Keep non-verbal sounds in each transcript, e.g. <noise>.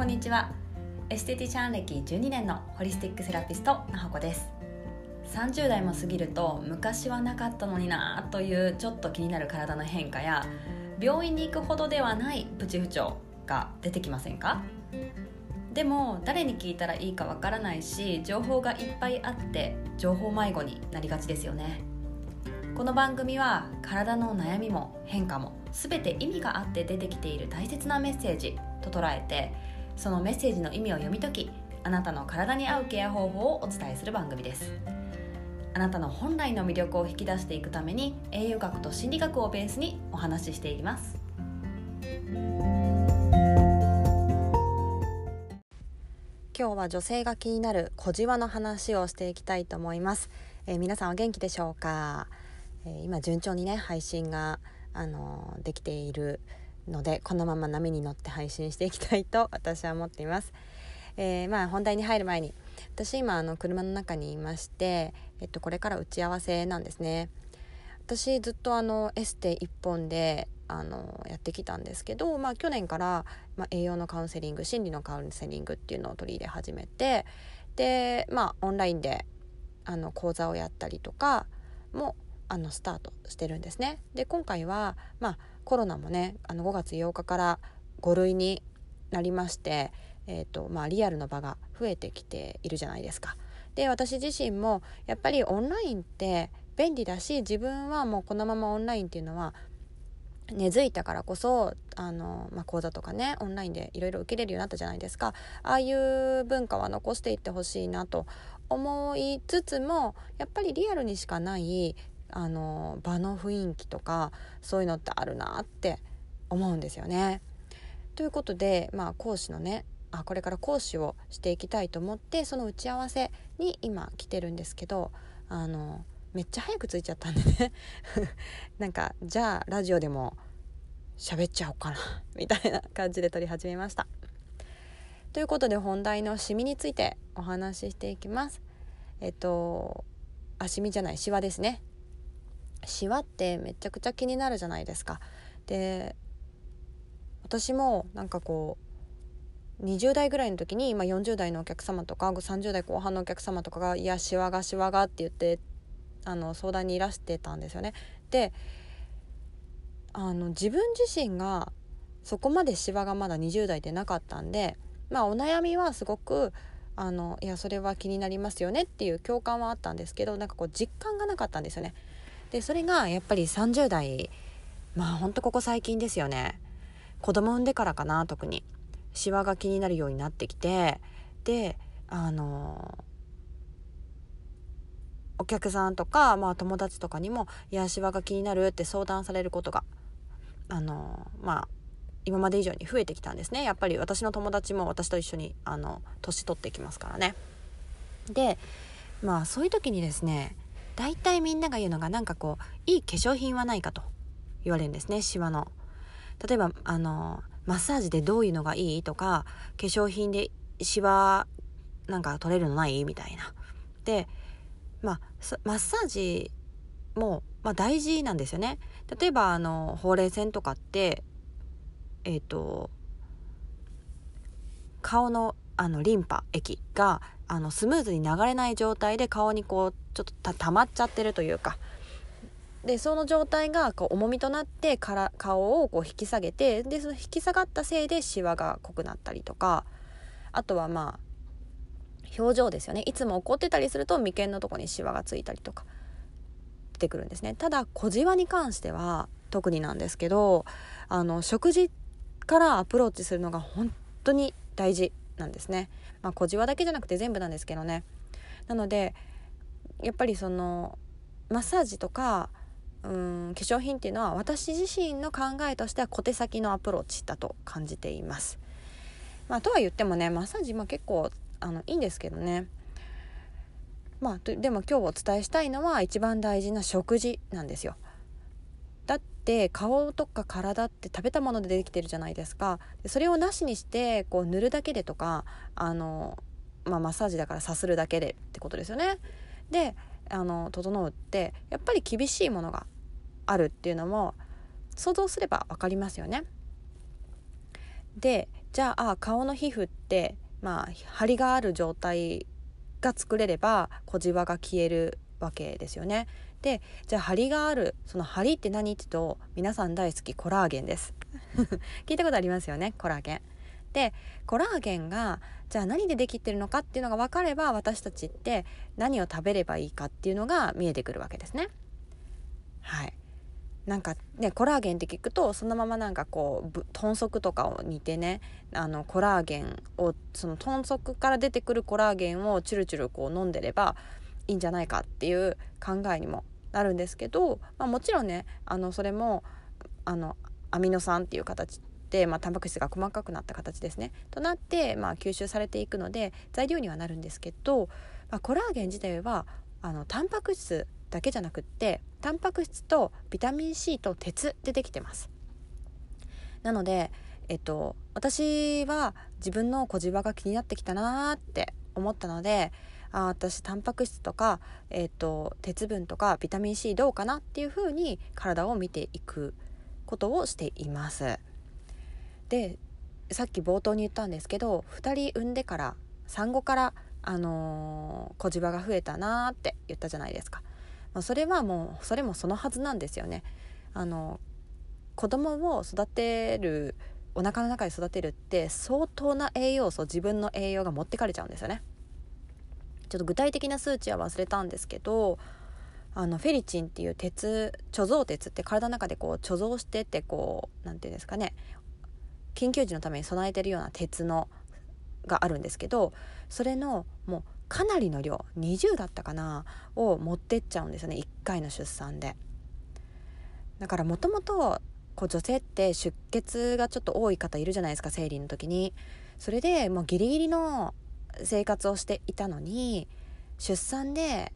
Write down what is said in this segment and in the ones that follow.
こんにちは。エステティシャン歴12年のホリスティックセラピストなほこです。30代も過ぎると昔はなかったのになというちょっと気になる体の変化や病院に行くほどではないプチ不調が出てきませんか？でも誰に聞いたらいいかわからないし情報がいっぱいあって情報迷子になりがちですよね。この番組は体の悩みも変化も全て意味があって出てきている大切なメッセージと捉えてそのメッセージの意味を読み解きあなたの体に合うケア方法をお伝えする番組です。あなたの本来の魅力を引き出していくために栄養学と心理学をベースにお話ししていきます。今日は女性が気になる小じわの話をしていきたいと思います、えー、皆さんお元気でしょうか、えー、今順調にね配信があのできているのでこのまま波に乗って配信していきたいと <laughs> 私は思っています。えー、まあ本題に入る前に私今あの車の中にいまして、えっと、これから打ち合わせなんですね。私ずっとあのエステ1本であのやってきたんですけど、まあ、去年から、まあ、栄養のカウンセリング心理のカウンセリングっていうのを取り入れ始めてでまあオンラインであの講座をやったりとかもあのスタートしてるんですね。で今回は、まあ、コロナもねあの5月8日から5類になりまして、えーとまあ、リアルの場が増えてきているじゃないですか。で私自身もやっぱりオンラインって便利だし自分はもうこのままオンラインっていうのは根付いたからこそあの、まあ、講座とかねオンラインでいろいろ受けれるようになったじゃないですかああいう文化は残していってほしいなと思いつつもやっぱりリアルにしかないあの場の雰囲気とかそういうのってあるなって思うんですよね。ということで、まあ、講師のねあこれから講師をしていきたいと思ってその打ち合わせに今来てるんですけどあのめっちゃ早く着いちゃったんでね <laughs> なんかじゃあラジオでも喋っちゃおうかなみたいな感じで撮り始めました。ということで本題のシミについてお話ししていきます。えっとあシミじゃないシワですねシワってめちゃくちゃ気になるじゃないですか。で私もなんかこう20代ぐらいの時に、まあ、40代のお客様とか30代後半のお客様とかが「いやシワがシワが」って言ってあの相談にいらしてたんですよね。であの自分自身がそこまでシワがまだ20代でなかったんで、まあ、お悩みはすごくあのいやそれは気になりますよねっていう共感はあったんですけどなんかこう実感がなかったんですよね。でそれがやっぱり30代まあほんとここ最近ですよね。子供産んでからかな特に。シワが気になるようになってきてであのお客さんとか、まあ、友達とかにも「いやシワが気になる」って相談されることがあのまあ今まで以上に増えてきたんですね。やっぱり私の友達も私と一緒にあの年取ってきますからね。でまあそういう時にですね大体みんなが言うのがなんかこういい化粧品はないかと言われるんですねシワの。例えばあのマッサージでどういうのがいいとか化粧品でシワなんか取れるのないみたいな。でまあマッサージも、まあ、大事なんですよね。例えばあのほうれい線とかってえっ、ー、と顔のあのリンパ液があのスムーズに流れない状態で顔にこうちょっとたまっちゃってるというか。でその状態がこう重みとなってから顔をこう引き下げてでその引き下がったせいでシワが濃くなったりとかあとはまあ表情ですよね。いつも怒ってたりすると眉間のとこにシワがついたりとか出てくるんですね。ただ小じわに関しては特になんですけどあの食事からアプローチするのが本当に大事。なんですね。まあ、小じわだけじゃなくて全部なんですけどね。なのでやっぱりそのマッサージとかうん化粧品っていうのは私自身の考えとしては小手先のアプローチだと感じています。まあ、とは言ってもねマッサージも結構あのいいんですけどね。まあ、でも今日お伝えしたいのは一番大事な食事なんですよ。だって顔とか体って食べたものでできてるじゃないですかそれをなしにしてこう塗るだけでとかあの、まあ、マッサージだからさするだけでってことですよね。であの整うってやっぱり厳しいものがあるっていうのも想像すれば分かりますよね。でじゃあ顔の皮膚ってまあ張りがある状態が作れれば小じわが消えるわけですよね。でじゃあ張りがあるその張りって何って言うと皆さん大好きコラーゲンです <laughs> 聞いたことありますよねコラーゲン。でコラーゲンがじゃあ何でできてるのかっていうのが分かれば私たちって何を食べればいいかっていうのが見えてくるわけですね。はいなんかねコラーゲンって聞くとそのままなんかこう豚足とかを煮てねあのコラーゲンをその豚足から出てくるコラーゲンをチュルチュルこう飲んでればいいんじゃないかっていう考えにもなるんですけど、まあ、もちろんねあのそれもあのアミノ酸っていう形で、まあ、タンパク質が細かくなった形ですね。となって、まあ、吸収されていくので材料にはなるんですけど、まあ、コラーゲン自体はあのタンパク質だけじゃなくってタンパク質とビタミン C と鉄でできてます。なのでえっと私は自分の小じわが気になってきたなーって思ったのであ私タンパク質とか、えっと、鉄分とかビタミン C どうかなっていうふうに体を見ていくことをしていますでさっき冒頭に言ったんですけど2人産んでから産後からあのー、小じわが増えたなーって言ったじゃないですかまあ、それはもうそれもそのはずなんですよね。あの子供を育てるお腹の中で育てるって相当な栄養素自分の栄養が持ってかれちゃうんですよね。ちょっと具体的な数値は忘れたんですけどあのフェリチンっていう鉄貯蔵鉄って体の中でこう貯蔵してってこう何て言うんですかね。緊急時のために備えてるような鉄のがあるんですけどそれのもうかなりの量20だったかなを持ってっちゃうんですよね。1回の出産で。だからもともと女性って出血がちょっと多い方いるじゃないですか生理の時に。それでもうギリギリの生活をしていたのに出産で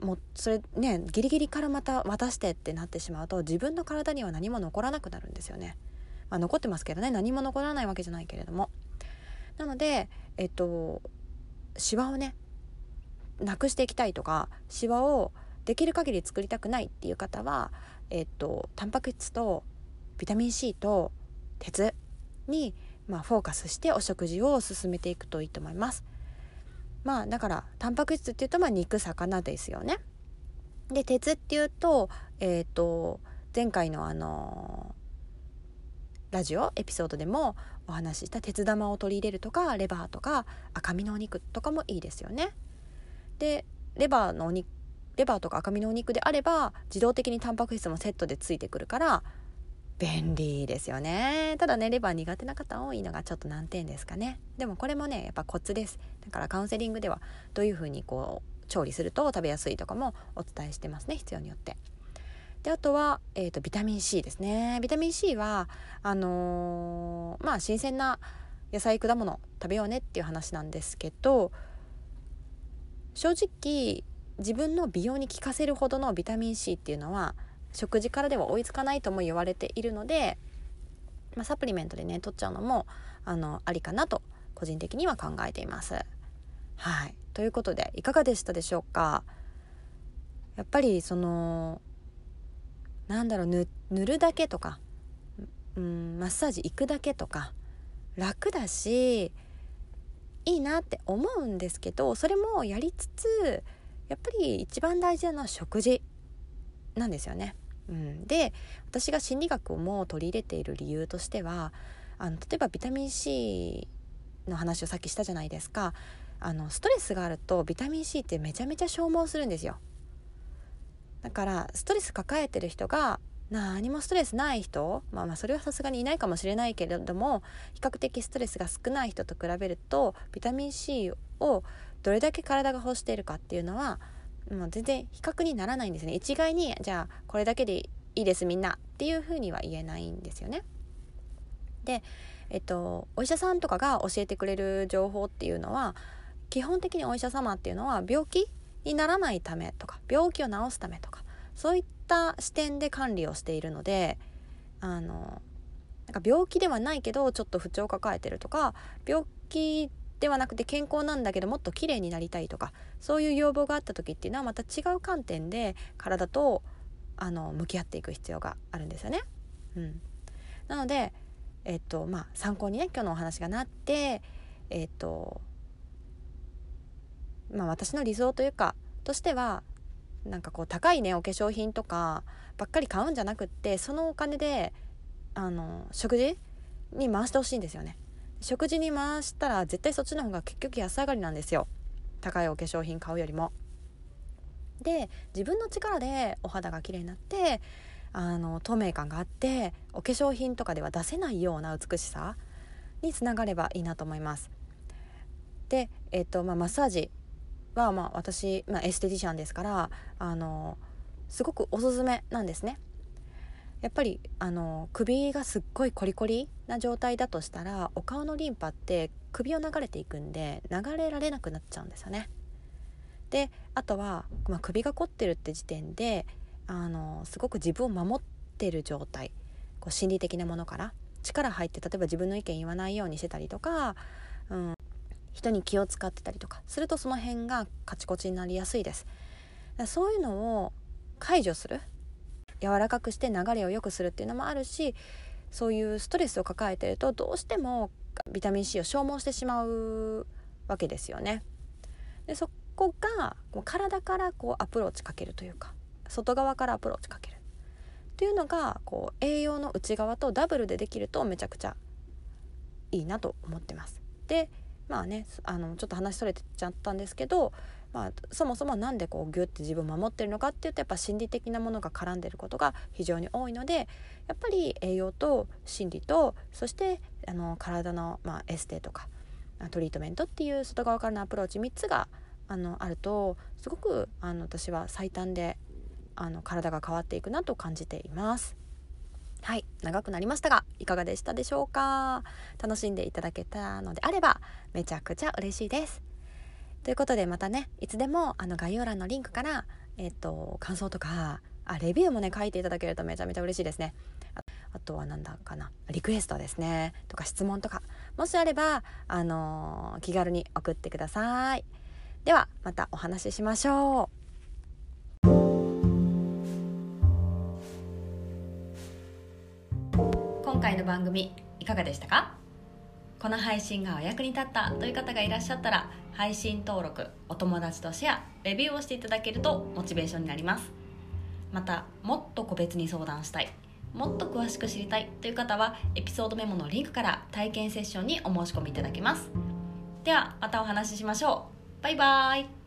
もうそれねギリギリからまた渡してってなってしまうと自分の体には何も残らなくなるんですよね。まあ、残ってますけどね何も残らないわけじゃないけれども。なのでえっとシワをねなくしていきたいとかシワをできる限り作りたくないっていう方はえっとタンパク質とビタミン C と鉄に、まあ、フォーカスしてお食事を進めていくといいと思います。まあだからタンパク質っていうとまあ肉魚ですよね。で鉄っていうとえっ、と前回のあのラジオエピソードでもお話しした鉄玉を取り入れるとかレバーとか赤身のお肉とかもいいですよね。でレバーのお肉レバーとか赤身のお肉であれば自動的にタンパク質もセットでついてくるから便利ですよね。ただねレバー苦手な方多いのがちょっと難点ですかね。でもこれもねやっぱコツです。だからカウンセリングではどういう風にこう調理すると食べやすいとかもお伝えしてますね必要によって。であとは、えーと、ビタミン C ですね。ビタミン C はあのー、まあ新鮮な野菜果物食べようねっていう話なんですけど正直自分の美容に効かせるほどのビタミン C っていうのは食事からでは追いつかないとも言われているので、まあ、サプリメントでね取っちゃうのもあのありかなと個人的には考えています。はい。ということでいかがでしたでしょうか？やっぱりそのなんだろう塗るだけとか、うん、マッサージ行くだけとか楽だしいいなって思うんですけどそれもやりつつやっぱり一番大事なのは食事。なんですよね。うん、で私が心理学をもう取り入れている理由としてはあの例えばビタミン C の話をさっきしたじゃないですかあのストレスがあるとビタミン C ってめちゃめちゃ消耗するんですよ。だからストレス抱えてる人が何もストレスない人、まあ、まあそれはさすがにいないかもしれないけれども比較的ストレスが少ない人と比べるとビタミン C をどれだけ体が欲しているかっていうのはもう全然比較にならないんですね一概にじゃあこれだけでいいですみんなっていうふうには言えないんですよね。で、えっと、お医者さんとかが教えてくれる情報っていうのは基本的にお医者様っていうのは病気にならないためとか病気を治すためとかそういった視点で管理をしているのであのなんか病気ではないけどちょっと不調を抱えてるとか病気ではなくて健康なんだけどもっと綺麗になりたいとかそういう要望があった時っていうのはまた違う観点で体とあの向き合っていく必要があるんですよね。うん、なのでえっとまあ、参考にね今日のお話がなってえっとまあ私の理想というかとしてはなんかこう高いねお化粧品とかばっかり買うんじゃなくってそのお金であの食事に回してほしいんですよね食事に回したら絶対そっちの方が結局安上がりなんですよ。高いお化粧品買うよりも。で自分の力でお肌が綺麗になってあの透明感があってお化粧品とかでは出せないような美しさにつながればいいなと思います。で、えっとまあ、マッサージは、まあ、私、まあ、エステティシャンですからあのすごくおすすめなんですね。やっぱりあの首がすっごいコリコリな状態だとしたらお顔のリンパって首を流れていくんで流れられなくなっちゃうんですよね。であとは、まあ、首が凝ってるって時点であのすごく自分を守ってる状態こう心理的なものから力入って例えば自分の意見言わないようにしてたりとか、うん、人に気を使ってたりとかするとその辺がカチコチになりやすいです。そういうのを解除する柔らかくして流れを良くするっていうのもあるしそういうストレスを抱えてるとどうしてもビタミン C を消耗してしまうわけですよね。でそこがこう体からこうアプローチかけるというか外側からアプローチかけるっていうのがこう栄養の内側とダブルでできるとめちゃくちゃいいなと思ってます。でまあねあのちょっと話それてちゃったんですけどまあ、そもそも何でこうギュッて自分を守ってるのかっていうとやっぱ心理的なものが絡んでることが非常に多いのでやっぱり栄養と心理とそしてあの体の、まあ、エステとかトリートメントっていう外側からのアプローチ3つがあのあるとすごくあの私は最短であの体が変わっていくなと感じています。はい長くなりましたがいかがでしたでしょうか？楽しんでいただけたのであればめちゃくちゃ嬉しいですということでまたねいつでもあの概要欄のリンクから、えっ、と感想とかあレビューもね書いていただけるとめちゃめちゃ嬉しいですね。あとは何だかなリクエストですねとか質問とかもしあればあのー、気軽に送ってください。ではまたお話ししましょう。今回の番組いかがでしたか？この配信がお役に立ったという方がいらっしゃったら配信登録お友達とシェアレビューをしていただけるとモチベーションになります。またもっと個別に相談したいもっと詳しく知りたいという方はエピソードメモのリンクから体験セッションにお申し込みいただけます。ではまたお話ししましょう。バイバーイ。